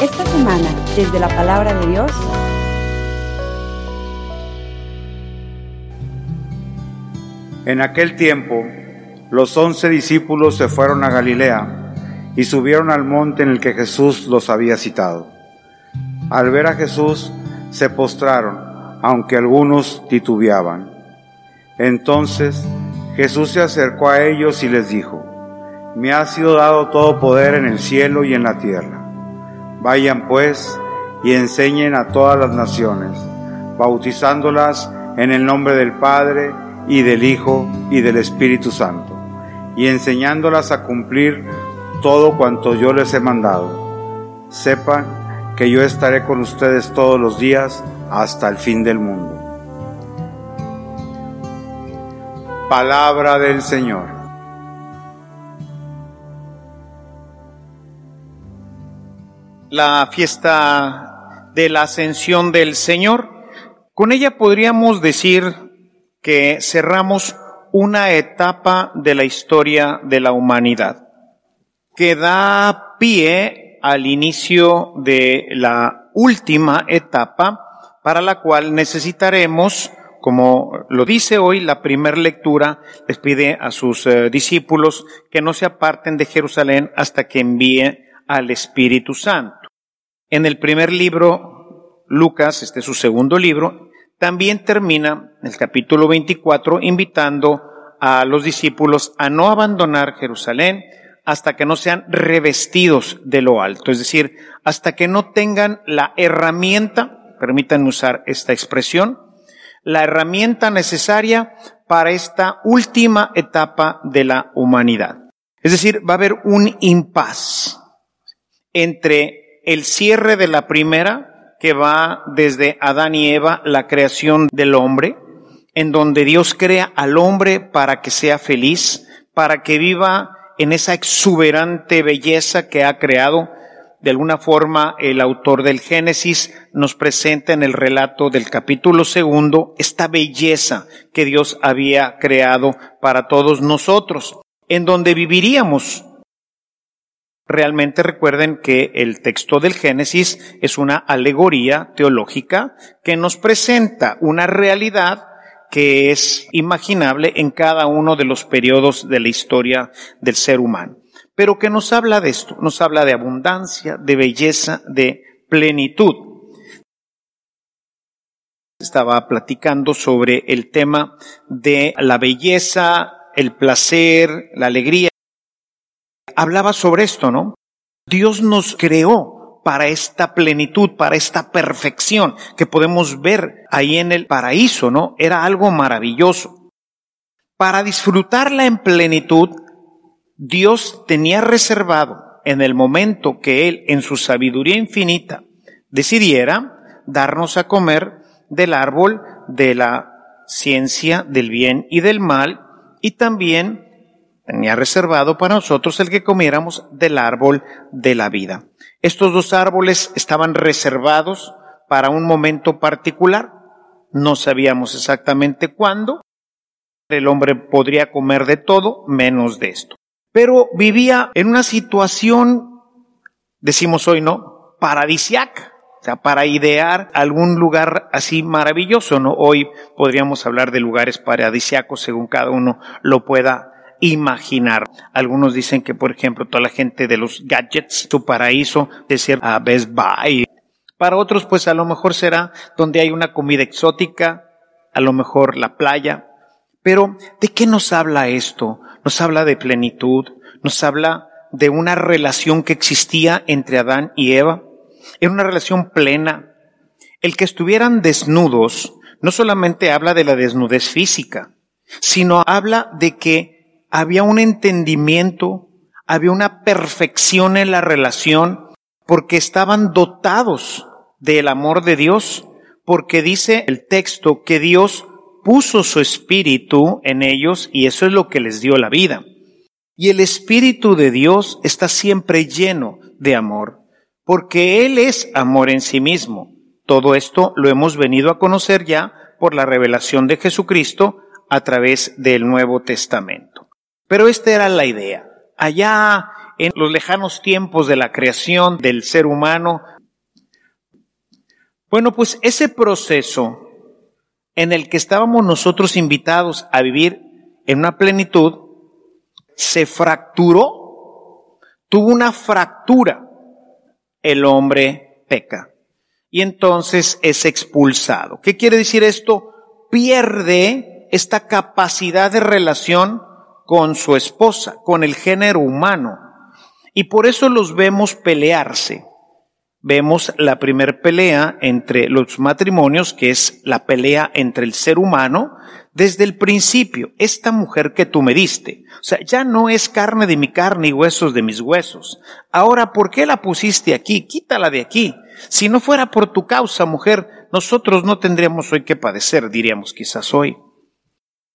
Esta semana, desde la palabra de Dios, En aquel tiempo, los once discípulos se fueron a Galilea y subieron al monte en el que Jesús los había citado. Al ver a Jesús, se postraron, aunque algunos titubeaban. Entonces Jesús se acercó a ellos y les dijo, Me ha sido dado todo poder en el cielo y en la tierra. Vayan pues y enseñen a todas las naciones, bautizándolas en el nombre del Padre, y del Hijo y del Espíritu Santo, y enseñándolas a cumplir todo cuanto yo les he mandado. Sepan que yo estaré con ustedes todos los días hasta el fin del mundo. Palabra del Señor. La fiesta de la ascensión del Señor, con ella podríamos decir que cerramos una etapa de la historia de la humanidad, que da pie al inicio de la última etapa para la cual necesitaremos, como lo dice hoy la primera lectura, les pide a sus eh, discípulos que no se aparten de Jerusalén hasta que envíe al Espíritu Santo. En el primer libro, Lucas, este es su segundo libro, también termina el capítulo 24 invitando a los discípulos a no abandonar Jerusalén hasta que no sean revestidos de lo alto, es decir, hasta que no tengan la herramienta, permítanme usar esta expresión, la herramienta necesaria para esta última etapa de la humanidad. Es decir, va a haber un impas entre el cierre de la primera que va desde Adán y Eva, la creación del hombre, en donde Dios crea al hombre para que sea feliz, para que viva en esa exuberante belleza que ha creado. De alguna forma, el autor del Génesis nos presenta en el relato del capítulo segundo esta belleza que Dios había creado para todos nosotros, en donde viviríamos Realmente recuerden que el texto del Génesis es una alegoría teológica que nos presenta una realidad que es imaginable en cada uno de los periodos de la historia del ser humano. Pero que nos habla de esto, nos habla de abundancia, de belleza, de plenitud. Estaba platicando sobre el tema de la belleza, el placer, la alegría hablaba sobre esto, ¿no? Dios nos creó para esta plenitud, para esta perfección que podemos ver ahí en el paraíso, ¿no? Era algo maravilloso. Para disfrutarla en plenitud, Dios tenía reservado en el momento que Él, en su sabiduría infinita, decidiera darnos a comer del árbol de la ciencia del bien y del mal y también tenía reservado para nosotros el que comiéramos del árbol de la vida. Estos dos árboles estaban reservados para un momento particular. No sabíamos exactamente cuándo. El hombre podría comer de todo menos de esto. Pero vivía en una situación, decimos hoy, ¿no? Paradisiaca. O sea, para idear algún lugar así maravilloso, ¿no? Hoy podríamos hablar de lugares paradisiacos según cada uno lo pueda imaginar. Algunos dicen que, por ejemplo, toda la gente de los gadgets, su paraíso, es a Best Buy. Para otros, pues a lo mejor será donde hay una comida exótica, a lo mejor la playa. Pero, ¿de qué nos habla esto? Nos habla de plenitud, nos habla de una relación que existía entre Adán y Eva. Era una relación plena. El que estuvieran desnudos no solamente habla de la desnudez física, sino habla de que había un entendimiento, había una perfección en la relación, porque estaban dotados del amor de Dios, porque dice el texto que Dios puso su espíritu en ellos y eso es lo que les dio la vida. Y el espíritu de Dios está siempre lleno de amor, porque Él es amor en sí mismo. Todo esto lo hemos venido a conocer ya por la revelación de Jesucristo a través del Nuevo Testamento. Pero esta era la idea. Allá en los lejanos tiempos de la creación del ser humano. Bueno, pues ese proceso en el que estábamos nosotros invitados a vivir en una plenitud, se fracturó, tuvo una fractura, el hombre peca y entonces es expulsado. ¿Qué quiere decir esto? Pierde esta capacidad de relación con su esposa, con el género humano. Y por eso los vemos pelearse. Vemos la primer pelea entre los matrimonios, que es la pelea entre el ser humano, desde el principio, esta mujer que tú me diste. O sea, ya no es carne de mi carne y huesos de mis huesos. Ahora, ¿por qué la pusiste aquí? Quítala de aquí. Si no fuera por tu causa, mujer, nosotros no tendríamos hoy que padecer, diríamos quizás hoy.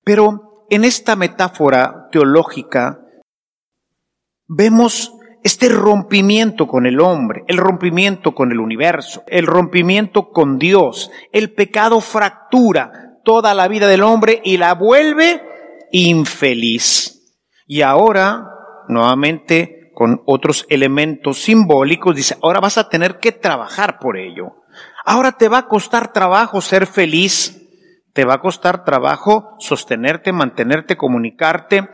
Pero en esta metáfora teológica vemos este rompimiento con el hombre, el rompimiento con el universo, el rompimiento con Dios. El pecado fractura toda la vida del hombre y la vuelve infeliz. Y ahora, nuevamente, con otros elementos simbólicos, dice, ahora vas a tener que trabajar por ello. Ahora te va a costar trabajo ser feliz te va a costar trabajo sostenerte, mantenerte, comunicarte,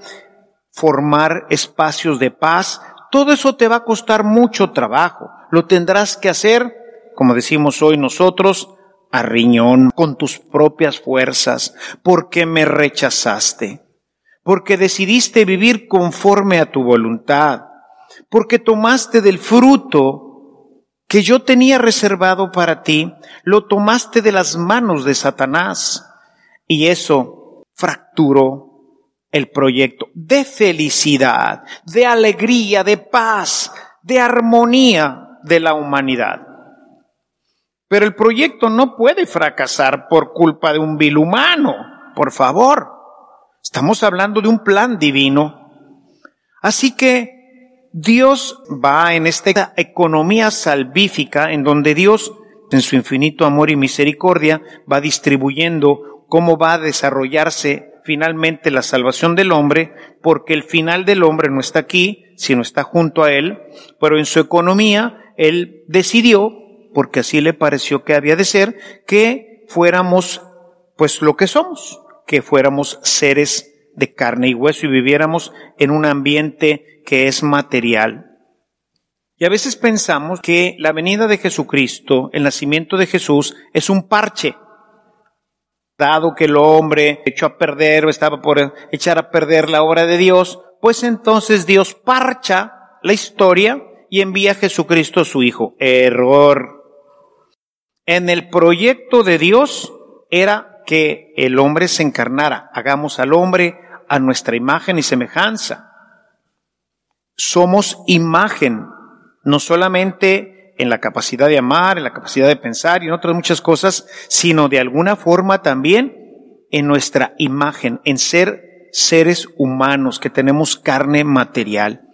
formar espacios de paz. Todo eso te va a costar mucho trabajo. Lo tendrás que hacer, como decimos hoy nosotros, a riñón, con tus propias fuerzas, porque me rechazaste, porque decidiste vivir conforme a tu voluntad, porque tomaste del fruto que yo tenía reservado para ti, lo tomaste de las manos de Satanás y eso fracturó el proyecto de felicidad, de alegría, de paz, de armonía de la humanidad. Pero el proyecto no puede fracasar por culpa de un vil humano, por favor. Estamos hablando de un plan divino. Así que Dios va en esta economía salvífica en donde Dios, en su infinito amor y misericordia, va distribuyendo cómo va a desarrollarse finalmente la salvación del hombre, porque el final del hombre no está aquí, sino está junto a él, pero en su economía él decidió, porque así le pareció que había de ser, que fuéramos pues lo que somos, que fuéramos seres de carne y hueso y viviéramos en un ambiente que es material. Y a veces pensamos que la venida de Jesucristo, el nacimiento de Jesús, es un parche. Dado que el hombre echó a perder o estaba por echar a perder la obra de Dios, pues entonces Dios parcha la historia y envía a Jesucristo su Hijo. Error. En el proyecto de Dios era que el hombre se encarnara. Hagamos al hombre a nuestra imagen y semejanza somos imagen, no solamente en la capacidad de amar, en la capacidad de pensar y en otras muchas cosas, sino de alguna forma también en nuestra imagen, en ser seres humanos que tenemos carne material.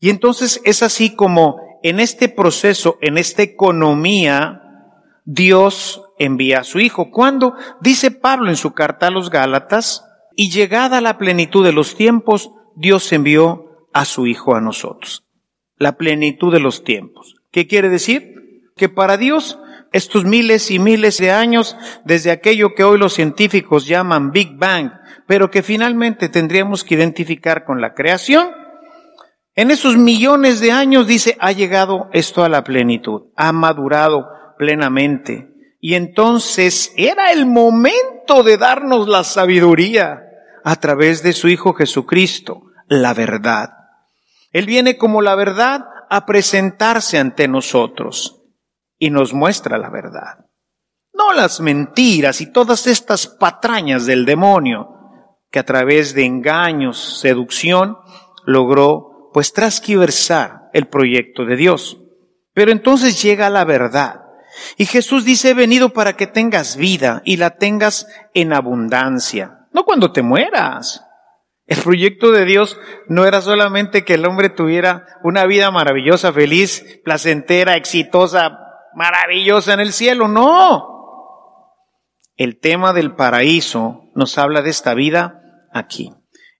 Y entonces es así como en este proceso, en esta economía, Dios envía a su Hijo. Cuando dice Pablo en su carta a los Gálatas, y llegada la plenitud de los tiempos, Dios envió a su Hijo a nosotros. La plenitud de los tiempos. ¿Qué quiere decir? Que para Dios estos miles y miles de años desde aquello que hoy los científicos llaman Big Bang, pero que finalmente tendríamos que identificar con la creación, en esos millones de años dice, ha llegado esto a la plenitud, ha madurado plenamente. Y entonces era el momento de darnos la sabiduría a través de su Hijo Jesucristo, la verdad. Él viene como la verdad a presentarse ante nosotros y nos muestra la verdad. No las mentiras y todas estas patrañas del demonio que a través de engaños, seducción, logró pues trasquiversar el proyecto de Dios. Pero entonces llega la verdad. Y Jesús dice, he venido para que tengas vida y la tengas en abundancia. No cuando te mueras, el proyecto de Dios no era solamente que el hombre tuviera una vida maravillosa, feliz, placentera, exitosa, maravillosa en el cielo, no. El tema del paraíso nos habla de esta vida aquí.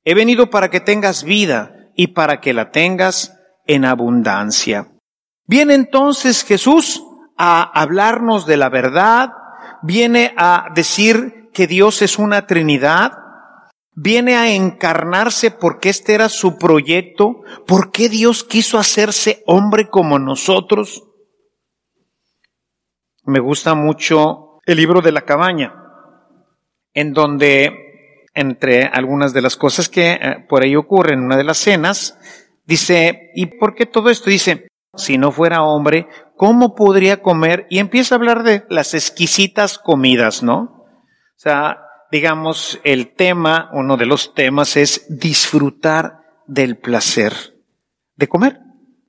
He venido para que tengas vida y para que la tengas en abundancia. Viene entonces Jesús a hablarnos de la verdad, viene a decir que Dios es una Trinidad, viene a encarnarse porque este era su proyecto, porque Dios quiso hacerse hombre como nosotros. Me gusta mucho el libro de la cabaña, en donde, entre algunas de las cosas que eh, por ahí ocurren en una de las cenas, dice, ¿y por qué todo esto? Dice, si no fuera hombre, ¿cómo podría comer? Y empieza a hablar de las exquisitas comidas, ¿no? Sea, digamos, el tema, uno de los temas es disfrutar del placer de comer.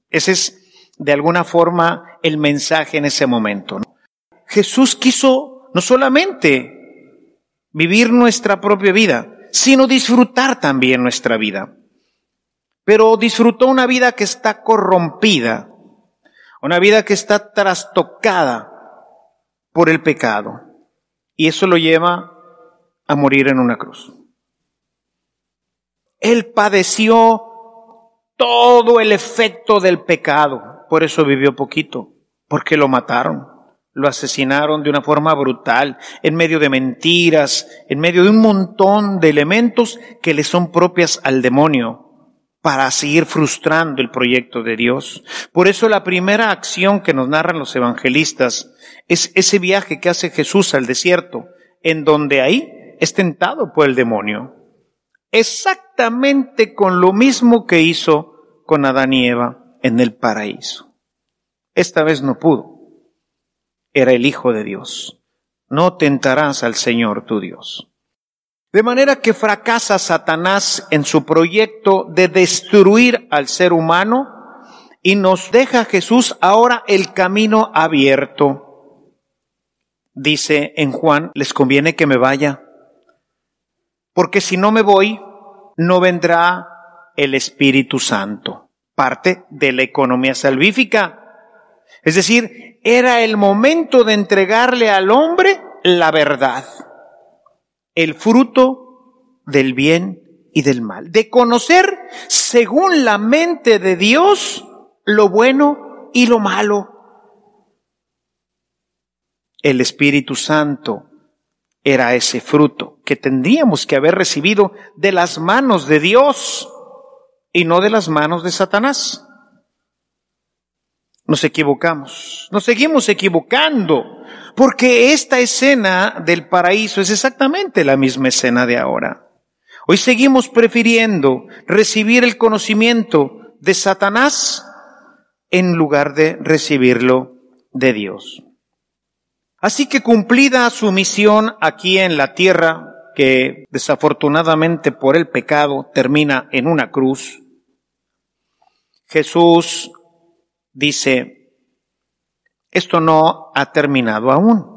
Ese es, de alguna forma, el mensaje en ese momento. Jesús quiso no solamente vivir nuestra propia vida, sino disfrutar también nuestra vida. Pero disfrutó una vida que está corrompida, una vida que está trastocada por el pecado. Y eso lo lleva a morir en una cruz. Él padeció todo el efecto del pecado, por eso vivió poquito, porque lo mataron, lo asesinaron de una forma brutal, en medio de mentiras, en medio de un montón de elementos que le son propias al demonio para seguir frustrando el proyecto de Dios. Por eso la primera acción que nos narran los evangelistas es ese viaje que hace Jesús al desierto, en donde ahí es tentado por el demonio. Exactamente con lo mismo que hizo con Adán y Eva en el paraíso. Esta vez no pudo. Era el Hijo de Dios. No tentarás al Señor tu Dios. De manera que fracasa Satanás en su proyecto de destruir al ser humano y nos deja Jesús ahora el camino abierto. Dice en Juan, les conviene que me vaya, porque si no me voy, no vendrá el Espíritu Santo, parte de la economía salvífica. Es decir, era el momento de entregarle al hombre la verdad el fruto del bien y del mal, de conocer según la mente de Dios lo bueno y lo malo. El Espíritu Santo era ese fruto que tendríamos que haber recibido de las manos de Dios y no de las manos de Satanás. Nos equivocamos, nos seguimos equivocando porque esta escena del paraíso es exactamente la misma escena de ahora. Hoy seguimos prefiriendo recibir el conocimiento de Satanás en lugar de recibirlo de Dios. Así que cumplida su misión aquí en la tierra, que desafortunadamente por el pecado termina en una cruz, Jesús dice, esto no ha terminado aún.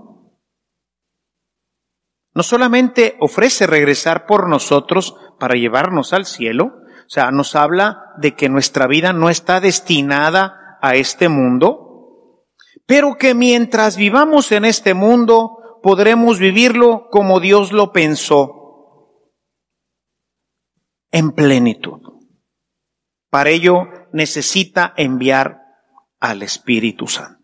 No solamente ofrece regresar por nosotros para llevarnos al cielo, o sea, nos habla de que nuestra vida no está destinada a este mundo, pero que mientras vivamos en este mundo podremos vivirlo como Dios lo pensó, en plenitud. Para ello necesita enviar al Espíritu Santo.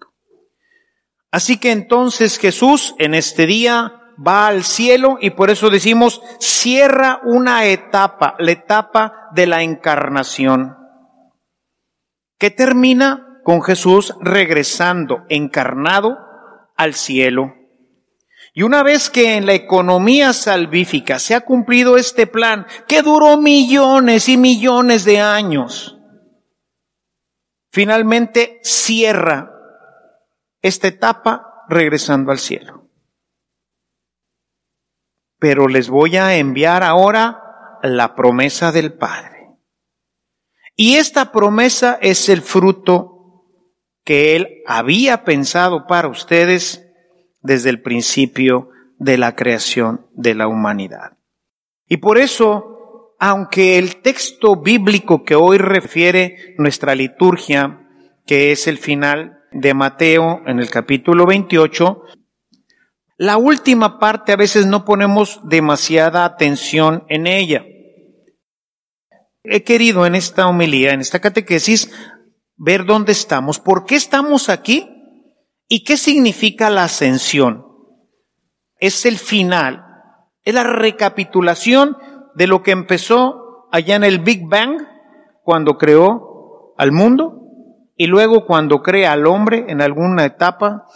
Así que entonces Jesús en este día va al cielo y por eso decimos cierra una etapa, la etapa de la encarnación, que termina con Jesús regresando encarnado al cielo. Y una vez que en la economía salvífica se ha cumplido este plan, que duró millones y millones de años, finalmente cierra esta etapa regresando al cielo. Pero les voy a enviar ahora la promesa del Padre. Y esta promesa es el fruto que Él había pensado para ustedes desde el principio de la creación de la humanidad. Y por eso, aunque el texto bíblico que hoy refiere nuestra liturgia, que es el final de Mateo en el capítulo 28, la última parte a veces no ponemos demasiada atención en ella. He querido en esta homilía, en esta catequesis, ver dónde estamos, por qué estamos aquí y qué significa la ascensión. Es el final, es la recapitulación de lo que empezó allá en el Big Bang, cuando creó al mundo, y luego cuando crea al hombre en alguna etapa,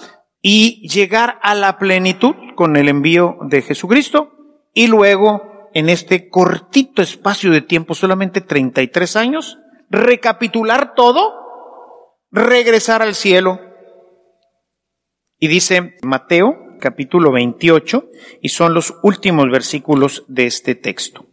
y llegar a la plenitud con el envío de Jesucristo, y luego en este cortito espacio de tiempo, solamente 33 años, recapitular todo, regresar al cielo. Y dice Mateo capítulo 28, y son los últimos versículos de este texto.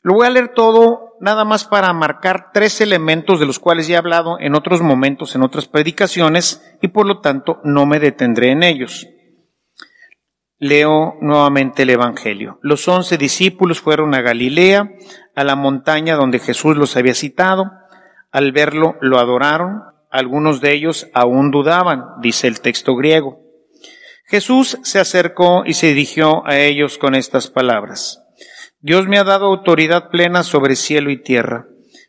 Lo voy a leer todo nada más para marcar tres elementos de los cuales ya he hablado en otros momentos, en otras predicaciones, y por lo tanto no me detendré en ellos. Leo nuevamente el Evangelio. Los once discípulos fueron a Galilea, a la montaña donde Jesús los había citado. Al verlo, lo adoraron. Algunos de ellos aún dudaban, dice el texto griego. Jesús se acercó y se dirigió a ellos con estas palabras. Dios me ha dado autoridad plena sobre cielo y tierra.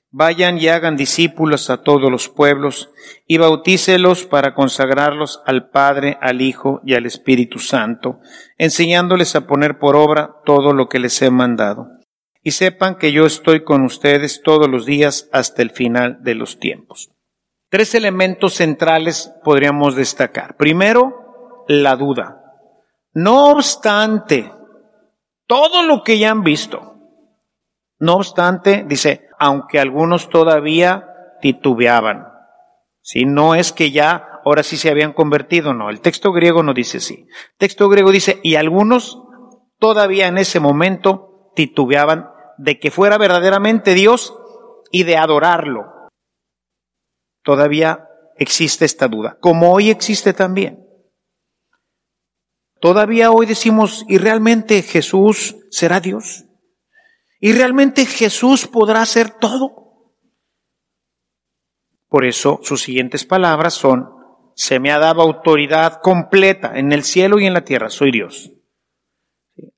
Vayan y hagan discípulos a todos los pueblos y bautícelos para consagrarlos al Padre, al Hijo y al Espíritu Santo, enseñándoles a poner por obra todo lo que les he mandado. Y sepan que yo estoy con ustedes todos los días hasta el final de los tiempos. Tres elementos centrales podríamos destacar. Primero, la duda. No obstante, todo lo que ya han visto. No obstante, dice, aunque algunos todavía titubeaban. Si no es que ya ahora sí se habían convertido, no. El texto griego no dice así. El texto griego dice, y algunos todavía en ese momento titubeaban de que fuera verdaderamente Dios y de adorarlo. Todavía existe esta duda, como hoy existe también. Todavía hoy decimos, ¿y realmente Jesús será Dios? ¿Y realmente Jesús podrá hacer todo? Por eso sus siguientes palabras son, se me ha dado autoridad completa en el cielo y en la tierra, soy Dios.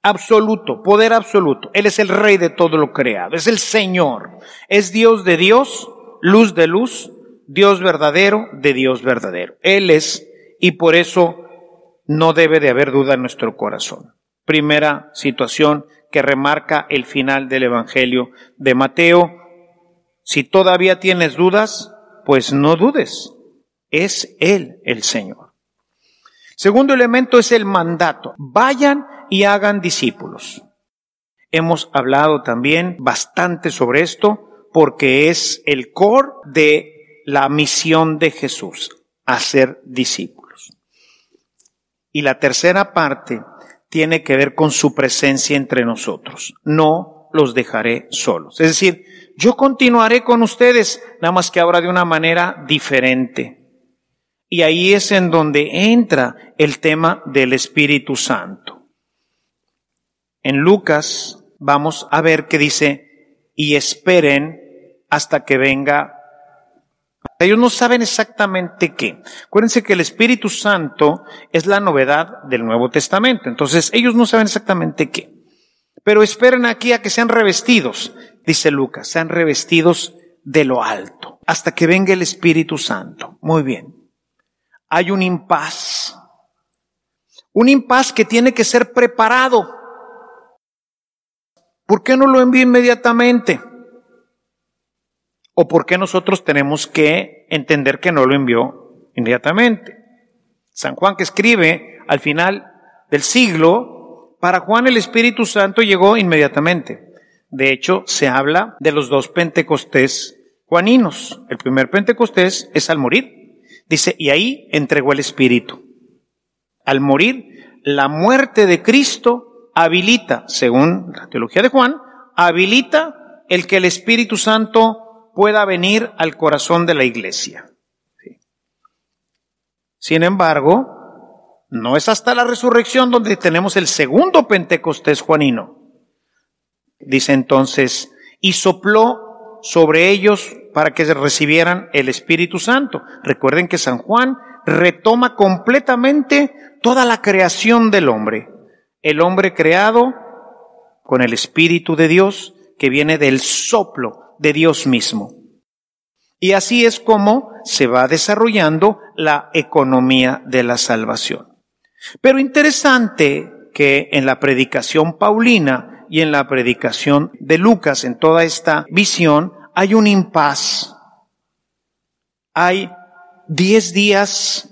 Absoluto, poder absoluto. Él es el rey de todo lo creado, es el Señor, es Dios de Dios, luz de luz, Dios verdadero de Dios verdadero. Él es, y por eso no debe de haber duda en nuestro corazón. Primera situación que remarca el final del Evangelio de Mateo. Si todavía tienes dudas, pues no dudes. Es Él el Señor. Segundo elemento es el mandato. Vayan y hagan discípulos. Hemos hablado también bastante sobre esto porque es el core de la misión de Jesús, hacer discípulos. Y la tercera parte tiene que ver con su presencia entre nosotros. No los dejaré solos. Es decir, yo continuaré con ustedes, nada más que ahora de una manera diferente. Y ahí es en donde entra el tema del Espíritu Santo. En Lucas vamos a ver que dice, y esperen hasta que venga ellos no saben exactamente qué. Acuérdense que el Espíritu Santo es la novedad del Nuevo Testamento. Entonces, ellos no saben exactamente qué. Pero esperen aquí a que sean revestidos, dice Lucas, sean revestidos de lo alto, hasta que venga el Espíritu Santo. Muy bien. Hay un impas. Un impas que tiene que ser preparado. ¿Por qué no lo envío inmediatamente? ¿O por qué nosotros tenemos que entender que no lo envió inmediatamente? San Juan que escribe al final del siglo, para Juan el Espíritu Santo llegó inmediatamente. De hecho, se habla de los dos Pentecostés juaninos. El primer Pentecostés es al morir. Dice, y ahí entregó el Espíritu. Al morir, la muerte de Cristo habilita, según la teología de Juan, habilita el que el Espíritu Santo pueda venir al corazón de la iglesia. Sin embargo, no es hasta la resurrección donde tenemos el segundo Pentecostés juanino. Dice entonces, y sopló sobre ellos para que recibieran el Espíritu Santo. Recuerden que San Juan retoma completamente toda la creación del hombre. El hombre creado con el Espíritu de Dios que viene del soplo de Dios mismo. Y así es como se va desarrollando la economía de la salvación. Pero interesante que en la predicación paulina y en la predicación de Lucas, en toda esta visión, hay un impas. Hay diez días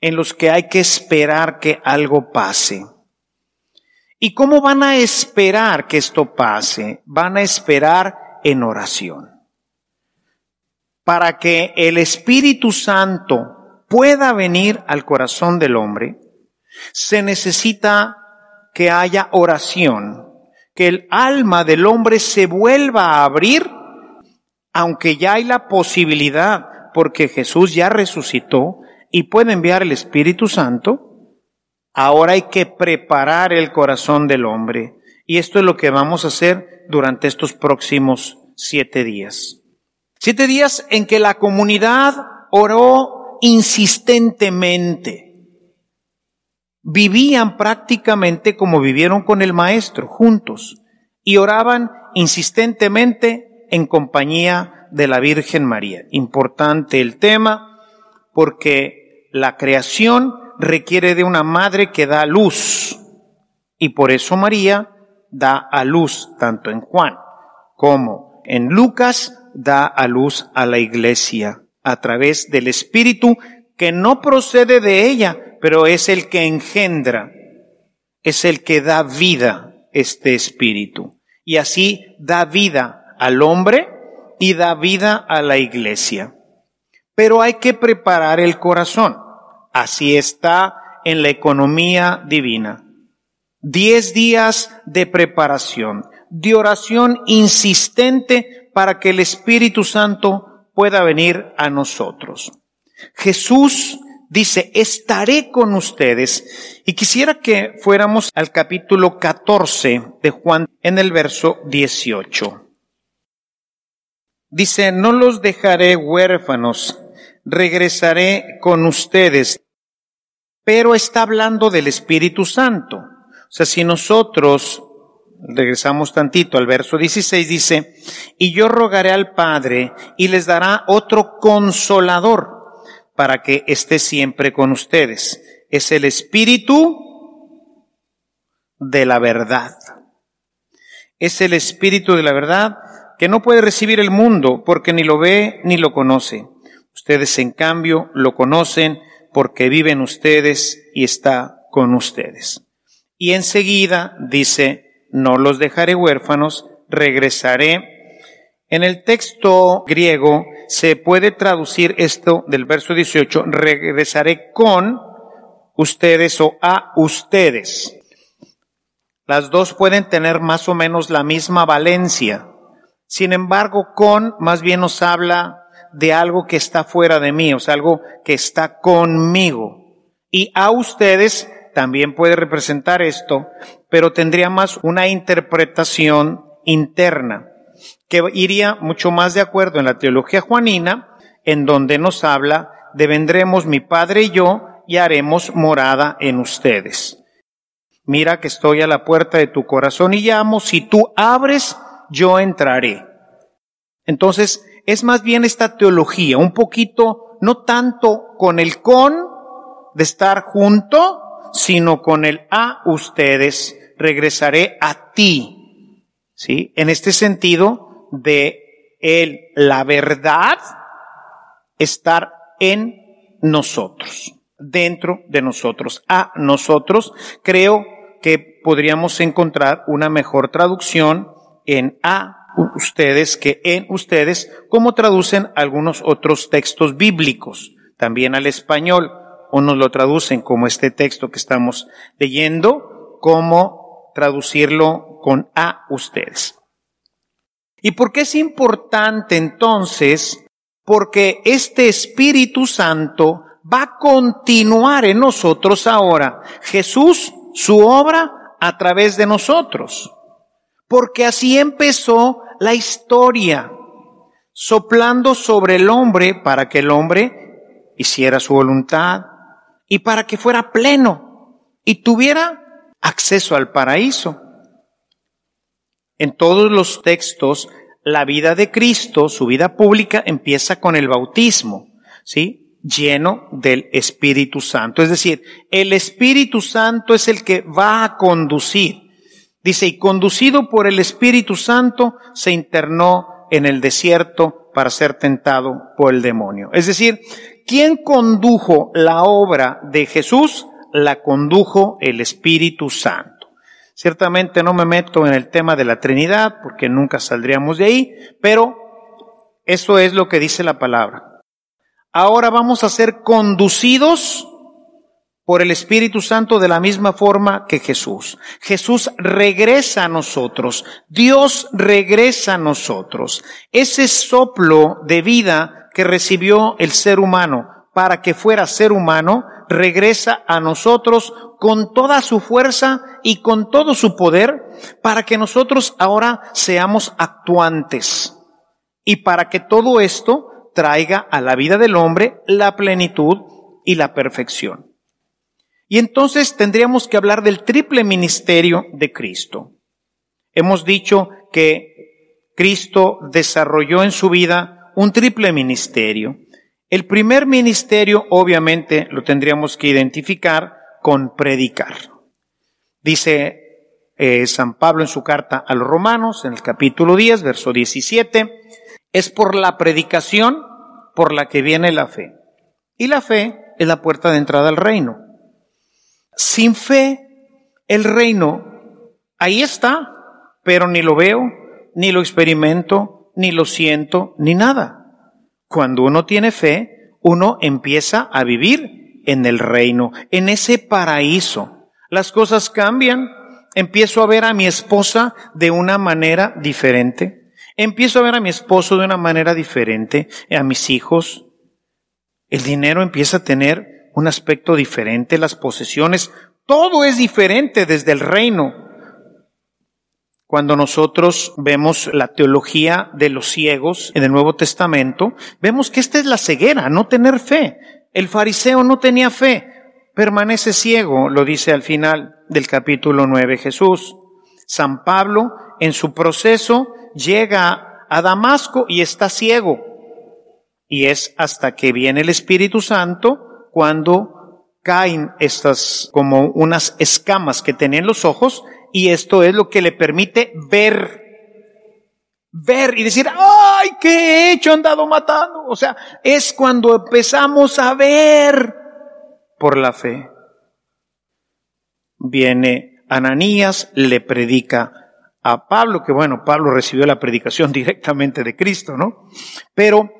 en los que hay que esperar que algo pase. ¿Y cómo van a esperar que esto pase? Van a esperar en oración. Para que el Espíritu Santo pueda venir al corazón del hombre, se necesita que haya oración, que el alma del hombre se vuelva a abrir, aunque ya hay la posibilidad, porque Jesús ya resucitó y puede enviar el Espíritu Santo, ahora hay que preparar el corazón del hombre. Y esto es lo que vamos a hacer durante estos próximos siete días. Siete días en que la comunidad oró insistentemente. Vivían prácticamente como vivieron con el Maestro, juntos, y oraban insistentemente en compañía de la Virgen María. Importante el tema porque la creación requiere de una madre que da luz, y por eso María da a luz tanto en Juan como en Lucas, da a luz a la iglesia a través del Espíritu que no procede de ella, pero es el que engendra, es el que da vida este espíritu. Y así da vida al hombre y da vida a la iglesia. Pero hay que preparar el corazón. Así está en la economía divina. Diez días de preparación, de oración insistente para que el Espíritu Santo pueda venir a nosotros. Jesús dice, estaré con ustedes. Y quisiera que fuéramos al capítulo 14 de Juan en el verso 18. Dice, no los dejaré huérfanos, regresaré con ustedes. Pero está hablando del Espíritu Santo. O sea, si nosotros regresamos tantito al verso 16, dice, y yo rogaré al Padre y les dará otro consolador para que esté siempre con ustedes. Es el espíritu de la verdad. Es el espíritu de la verdad que no puede recibir el mundo porque ni lo ve ni lo conoce. Ustedes en cambio lo conocen porque viven ustedes y está con ustedes. Y enseguida dice, no los dejaré huérfanos, regresaré en el texto griego se puede traducir esto del verso 18, regresaré con ustedes o a ustedes. Las dos pueden tener más o menos la misma valencia. Sin embargo, con más bien nos habla de algo que está fuera de mí, o sea, algo que está conmigo. Y a ustedes también puede representar esto, pero tendría más una interpretación interna que iría mucho más de acuerdo en la teología juanina, en donde nos habla de vendremos mi Padre y yo y haremos morada en ustedes. Mira que estoy a la puerta de tu corazón y llamo, si tú abres, yo entraré. Entonces, es más bien esta teología, un poquito, no tanto con el con de estar junto, sino con el a ustedes, regresaré a ti, ¿sí? En este sentido de el, la verdad estar en nosotros, dentro de nosotros, a nosotros, creo que podríamos encontrar una mejor traducción en a ustedes que en ustedes, como traducen algunos otros textos bíblicos, también al español, unos lo traducen como este texto que estamos leyendo, como traducirlo con a ustedes. ¿Y por qué es importante entonces? Porque este Espíritu Santo va a continuar en nosotros ahora. Jesús, su obra a través de nosotros. Porque así empezó la historia, soplando sobre el hombre para que el hombre hiciera su voluntad y para que fuera pleno y tuviera acceso al paraíso. En todos los textos la vida de Cristo, su vida pública, empieza con el bautismo, ¿sí? Lleno del Espíritu Santo. Es decir, el Espíritu Santo es el que va a conducir. Dice, y conducido por el Espíritu Santo, se internó en el desierto para ser tentado por el demonio. Es decir, ¿quién condujo la obra de Jesús? La condujo el Espíritu Santo. Ciertamente no me meto en el tema de la Trinidad porque nunca saldríamos de ahí, pero eso es lo que dice la palabra. Ahora vamos a ser conducidos por el Espíritu Santo de la misma forma que Jesús. Jesús regresa a nosotros, Dios regresa a nosotros. Ese soplo de vida que recibió el ser humano para que fuera ser humano, regresa a nosotros con toda su fuerza y con todo su poder para que nosotros ahora seamos actuantes y para que todo esto traiga a la vida del hombre la plenitud y la perfección. Y entonces tendríamos que hablar del triple ministerio de Cristo. Hemos dicho que Cristo desarrolló en su vida un triple ministerio. El primer ministerio, obviamente, lo tendríamos que identificar con predicar. Dice eh, San Pablo en su carta a los romanos, en el capítulo 10, verso 17, es por la predicación por la que viene la fe. Y la fe es la puerta de entrada al reino. Sin fe, el reino ahí está, pero ni lo veo, ni lo experimento, ni lo siento, ni nada. Cuando uno tiene fe, uno empieza a vivir en el reino, en ese paraíso. Las cosas cambian. Empiezo a ver a mi esposa de una manera diferente. Empiezo a ver a mi esposo de una manera diferente, a mis hijos. El dinero empieza a tener un aspecto diferente, las posesiones, todo es diferente desde el reino. Cuando nosotros vemos la teología de los ciegos en el Nuevo Testamento, vemos que esta es la ceguera, no tener fe. El fariseo no tenía fe, permanece ciego, lo dice al final del capítulo 9 Jesús. San Pablo, en su proceso, llega a Damasco y está ciego. Y es hasta que viene el Espíritu Santo cuando caen estas como unas escamas que tenía en los ojos y esto es lo que le permite ver. Ver y decir, ay, ¿qué he hecho? Andado matando. O sea, es cuando empezamos a ver por la fe. Viene Ananías, le predica a Pablo, que bueno, Pablo recibió la predicación directamente de Cristo, ¿no? Pero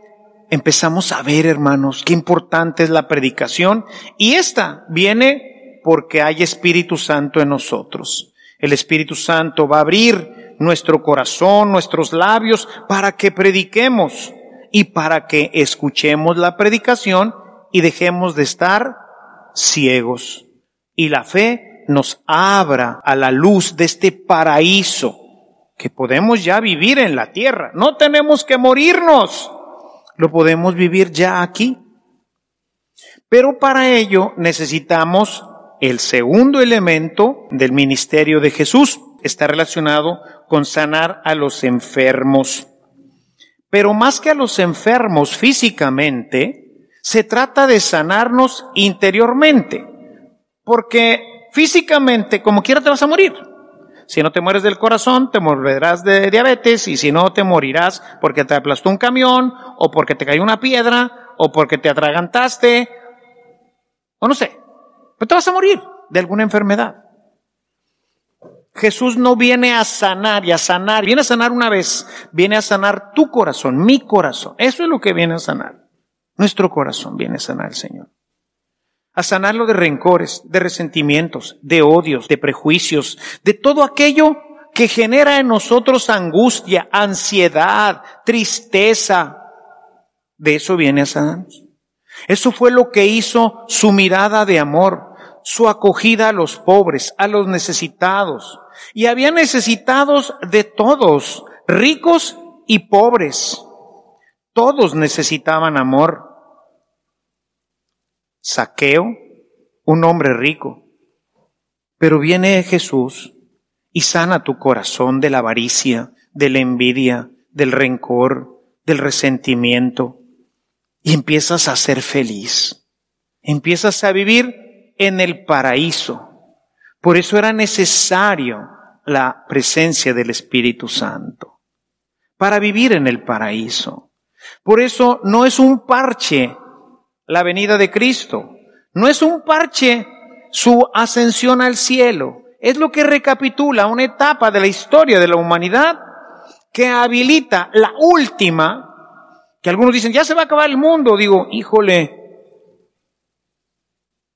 empezamos a ver, hermanos, qué importante es la predicación y esta viene porque hay Espíritu Santo en nosotros. El Espíritu Santo va a abrir nuestro corazón, nuestros labios, para que prediquemos y para que escuchemos la predicación y dejemos de estar ciegos. Y la fe nos abra a la luz de este paraíso que podemos ya vivir en la tierra. No tenemos que morirnos. Lo podemos vivir ya aquí. Pero para ello necesitamos el segundo elemento del ministerio de Jesús está relacionado con sanar a los enfermos. Pero más que a los enfermos físicamente, se trata de sanarnos interiormente. Porque físicamente, como quiera, te vas a morir. Si no te mueres del corazón, te morirás de diabetes y si no, te morirás porque te aplastó un camión o porque te cayó una piedra o porque te atragantaste o no sé. Pero te vas a morir de alguna enfermedad. Jesús no viene a sanar y a sanar, viene a sanar una vez, viene a sanar tu corazón, mi corazón. Eso es lo que viene a sanar. Nuestro corazón viene a sanar el Señor. A sanarlo de rencores, de resentimientos, de odios, de prejuicios, de todo aquello que genera en nosotros angustia, ansiedad, tristeza. De eso viene a sanarnos. Eso fue lo que hizo su mirada de amor su acogida a los pobres, a los necesitados. Y había necesitados de todos, ricos y pobres. Todos necesitaban amor. Saqueo, un hombre rico. Pero viene Jesús y sana tu corazón de la avaricia, de la envidia, del rencor, del resentimiento, y empiezas a ser feliz. Empiezas a vivir en el paraíso. Por eso era necesario la presencia del Espíritu Santo, para vivir en el paraíso. Por eso no es un parche la venida de Cristo, no es un parche su ascensión al cielo, es lo que recapitula una etapa de la historia de la humanidad que habilita la última, que algunos dicen, ya se va a acabar el mundo, digo, híjole,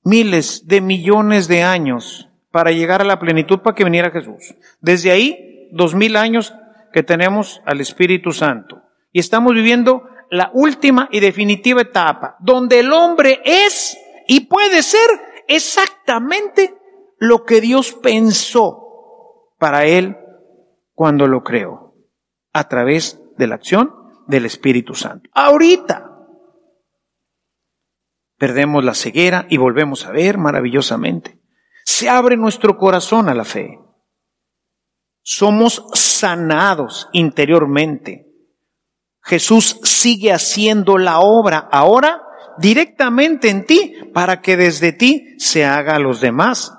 miles de millones de años para llegar a la plenitud para que viniera Jesús. Desde ahí, dos mil años que tenemos al Espíritu Santo. Y estamos viviendo la última y definitiva etapa, donde el hombre es y puede ser exactamente lo que Dios pensó para él cuando lo creó, a través de la acción del Espíritu Santo. Ahorita perdemos la ceguera y volvemos a ver maravillosamente. Se abre nuestro corazón a la fe. Somos sanados interiormente Jesús sigue haciendo la obra ahora directamente en ti para que desde ti se haga a los demás.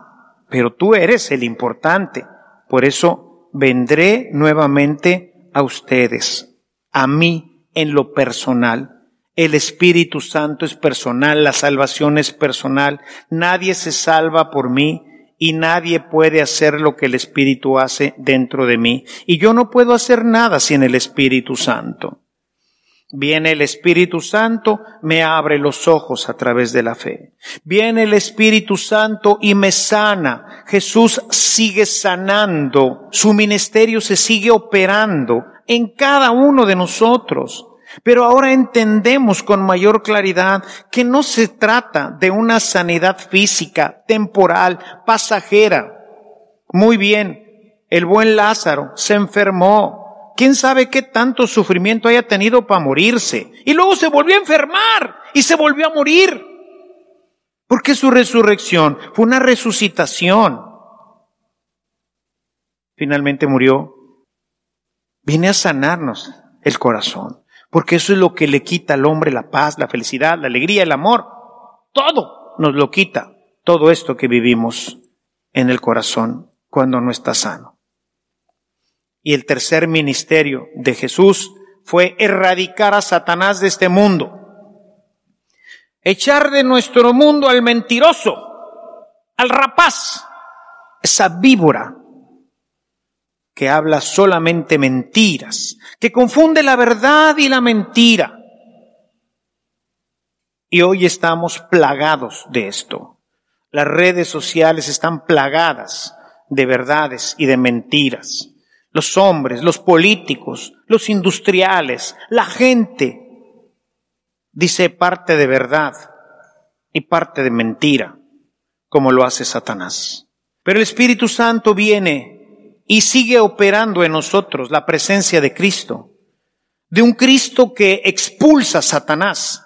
Pero tú eres el importante. Por eso vendré nuevamente a ustedes, a mí en lo personal. El Espíritu Santo es personal, la salvación es personal. Nadie se salva por mí y nadie puede hacer lo que el Espíritu hace dentro de mí. Y yo no puedo hacer nada sin el Espíritu Santo. Viene el Espíritu Santo, me abre los ojos a través de la fe. Viene el Espíritu Santo y me sana. Jesús sigue sanando. Su ministerio se sigue operando en cada uno de nosotros. Pero ahora entendemos con mayor claridad que no se trata de una sanidad física, temporal, pasajera. Muy bien, el buen Lázaro se enfermó, quién sabe qué tanto sufrimiento haya tenido para morirse. Y luego se volvió a enfermar y se volvió a morir. Porque su resurrección fue una resucitación. Finalmente murió. Viene a sanarnos el corazón. Porque eso es lo que le quita al hombre la paz, la felicidad, la alegría, el amor. Todo nos lo quita. Todo esto que vivimos en el corazón cuando no está sano. Y el tercer ministerio de Jesús fue erradicar a Satanás de este mundo. Echar de nuestro mundo al mentiroso, al rapaz, esa víbora que habla solamente mentiras, que confunde la verdad y la mentira. Y hoy estamos plagados de esto. Las redes sociales están plagadas de verdades y de mentiras los hombres, los políticos, los industriales, la gente, dice parte de verdad y parte de mentira, como lo hace Satanás. Pero el Espíritu Santo viene y sigue operando en nosotros la presencia de Cristo, de un Cristo que expulsa a Satanás.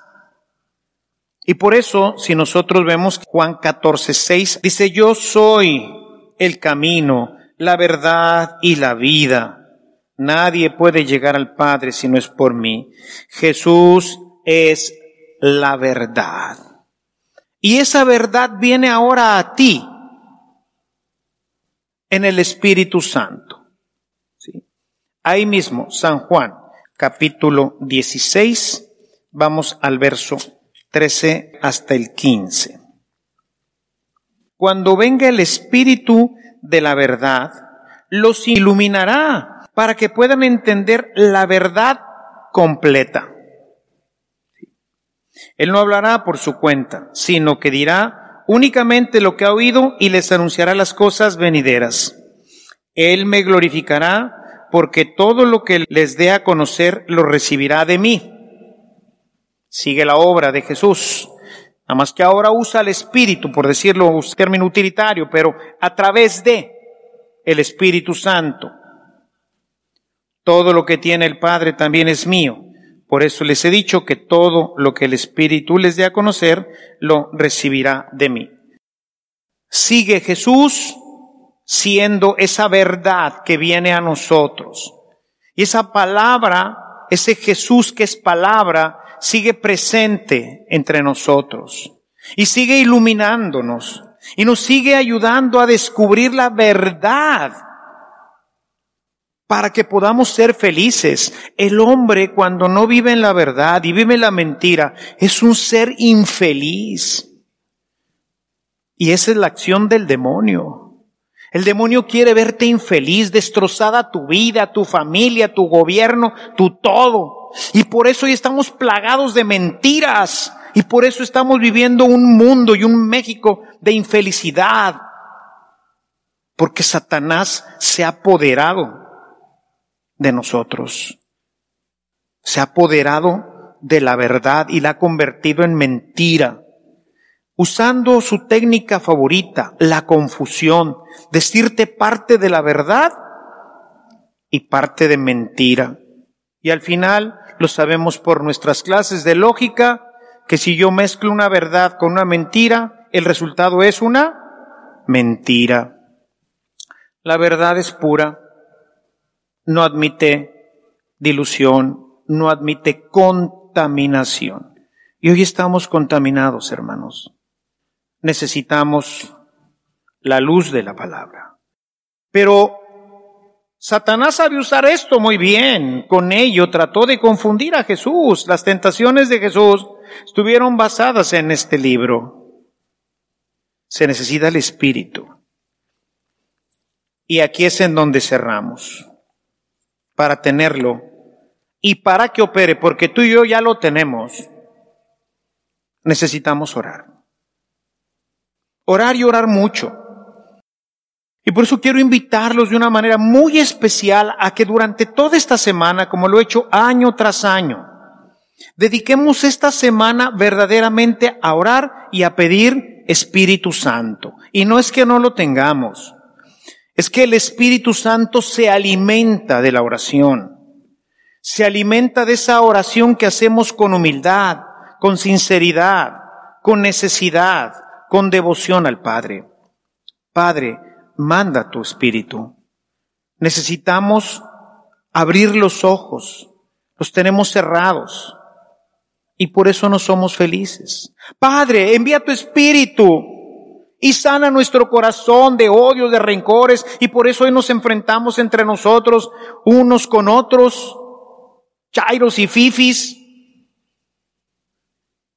Y por eso, si nosotros vemos Juan 14, 6, dice, yo soy el camino, la verdad y la vida. Nadie puede llegar al Padre si no es por mí. Jesús es la verdad. Y esa verdad viene ahora a ti en el Espíritu Santo. Ahí mismo, San Juan, capítulo 16, vamos al verso 13 hasta el 15. Cuando venga el Espíritu de la verdad, los iluminará para que puedan entender la verdad completa. Él no hablará por su cuenta, sino que dirá únicamente lo que ha oído y les anunciará las cosas venideras. Él me glorificará porque todo lo que les dé a conocer lo recibirá de mí. Sigue la obra de Jesús. Nada más que ahora usa el Espíritu, por decirlo un término utilitario, pero a través de el Espíritu Santo. Todo lo que tiene el Padre también es mío. Por eso les he dicho que todo lo que el Espíritu les dé a conocer, lo recibirá de mí. Sigue Jesús siendo esa verdad que viene a nosotros. Y esa palabra, ese Jesús que es palabra, sigue presente entre nosotros y sigue iluminándonos y nos sigue ayudando a descubrir la verdad para que podamos ser felices. El hombre cuando no vive en la verdad y vive en la mentira es un ser infeliz. Y esa es la acción del demonio. El demonio quiere verte infeliz, destrozada tu vida, tu familia, tu gobierno, tu todo. Y por eso hoy estamos plagados de mentiras. Y por eso estamos viviendo un mundo y un México de infelicidad. Porque Satanás se ha apoderado de nosotros. Se ha apoderado de la verdad y la ha convertido en mentira. Usando su técnica favorita, la confusión, decirte parte de la verdad y parte de mentira. Y al final lo sabemos por nuestras clases de lógica, que si yo mezclo una verdad con una mentira, el resultado es una mentira. La verdad es pura, no admite dilución, no admite contaminación. Y hoy estamos contaminados, hermanos. Necesitamos la luz de la palabra. Pero Satanás sabe usar esto muy bien. Con ello trató de confundir a Jesús. Las tentaciones de Jesús estuvieron basadas en este libro. Se necesita el Espíritu. Y aquí es en donde cerramos para tenerlo y para que opere, porque tú y yo ya lo tenemos, necesitamos orar. Orar y orar mucho. Y por eso quiero invitarlos de una manera muy especial a que durante toda esta semana, como lo he hecho año tras año, dediquemos esta semana verdaderamente a orar y a pedir Espíritu Santo. Y no es que no lo tengamos, es que el Espíritu Santo se alimenta de la oración. Se alimenta de esa oración que hacemos con humildad, con sinceridad, con necesidad, con devoción al Padre. Padre, manda tu Espíritu. Necesitamos abrir los ojos. Los tenemos cerrados. Y por eso no somos felices. Padre, envía tu Espíritu y sana nuestro corazón de odio, de rencores, y por eso hoy nos enfrentamos entre nosotros, unos con otros, chairos y fifis,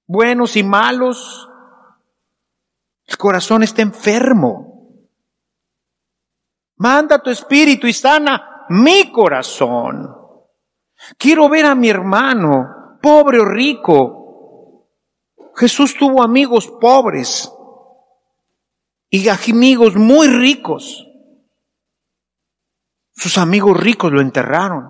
buenos y malos. El corazón está enfermo. Manda tu espíritu y sana mi corazón. Quiero ver a mi hermano, pobre o rico. Jesús tuvo amigos pobres y amigos muy ricos. Sus amigos ricos lo enterraron.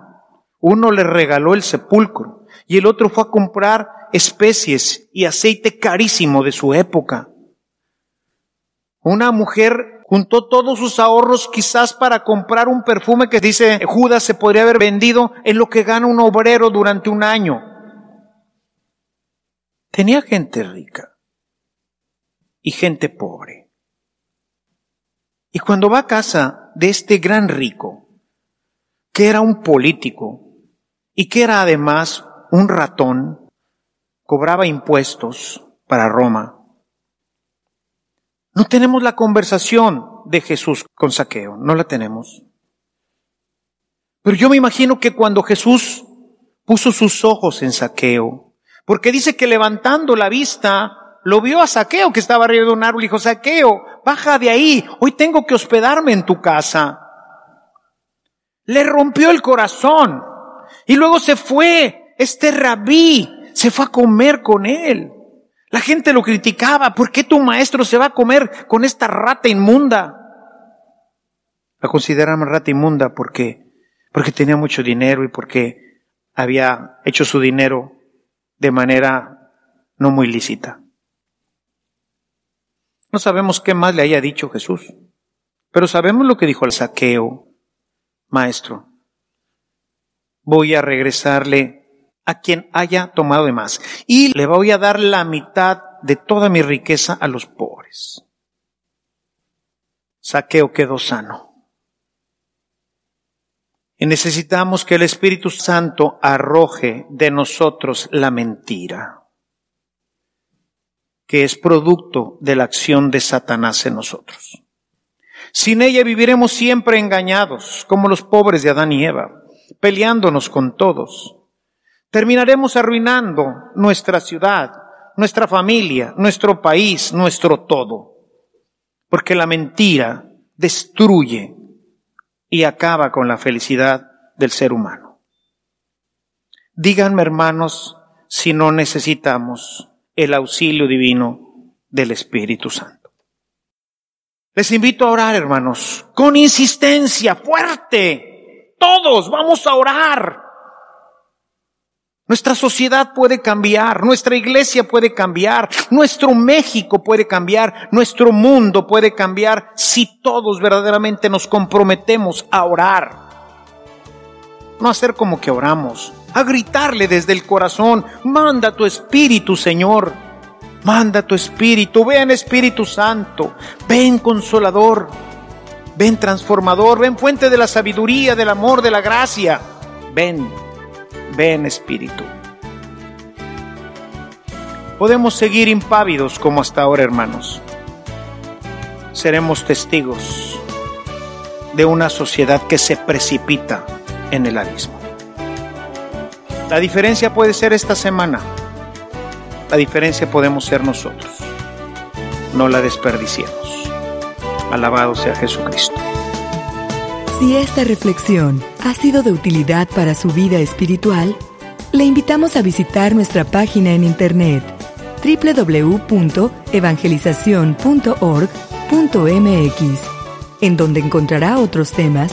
Uno le regaló el sepulcro y el otro fue a comprar especies y aceite carísimo de su época. Una mujer juntó todos sus ahorros quizás para comprar un perfume que dice Judas se podría haber vendido en lo que gana un obrero durante un año. Tenía gente rica y gente pobre. Y cuando va a casa de este gran rico, que era un político y que era además un ratón, cobraba impuestos para Roma. No tenemos la conversación de Jesús con Saqueo, no la tenemos. Pero yo me imagino que cuando Jesús puso sus ojos en Saqueo, porque dice que levantando la vista, lo vio a Saqueo que estaba arriba de un árbol y dijo, Saqueo, baja de ahí, hoy tengo que hospedarme en tu casa. Le rompió el corazón y luego se fue, este rabí, se fue a comer con él. La gente lo criticaba, ¿por qué tu maestro se va a comer con esta rata inmunda? La consideraban rata inmunda porque, porque tenía mucho dinero y porque había hecho su dinero de manera no muy lícita. No sabemos qué más le haya dicho Jesús, pero sabemos lo que dijo el saqueo, maestro. Voy a regresarle a quien haya tomado de más y le voy a dar la mitad de toda mi riqueza a los pobres. Saqueo quedó sano. Y necesitamos que el Espíritu Santo arroje de nosotros la mentira, que es producto de la acción de Satanás en nosotros. Sin ella viviremos siempre engañados, como los pobres de Adán y Eva, peleándonos con todos. Terminaremos arruinando nuestra ciudad, nuestra familia, nuestro país, nuestro todo. Porque la mentira destruye y acaba con la felicidad del ser humano. Díganme, hermanos, si no necesitamos el auxilio divino del Espíritu Santo. Les invito a orar, hermanos, con insistencia fuerte. Todos vamos a orar. Nuestra sociedad puede cambiar, nuestra iglesia puede cambiar, nuestro México puede cambiar, nuestro mundo puede cambiar si todos verdaderamente nos comprometemos a orar. No hacer como que oramos, a gritarle desde el corazón, manda tu espíritu, Señor. Manda tu espíritu, ven Espíritu Santo, ven consolador, ven transformador, ven fuente de la sabiduría, del amor, de la gracia. Ven ven Espíritu. Podemos seguir impávidos como hasta ahora, hermanos. Seremos testigos de una sociedad que se precipita en el abismo. La diferencia puede ser esta semana. La diferencia podemos ser nosotros. No la desperdiciemos. Alabado sea Jesucristo. Si esta reflexión ha sido de utilidad para su vida espiritual, le invitamos a visitar nuestra página en internet www.evangelizacion.org.mx, en donde encontrará otros temas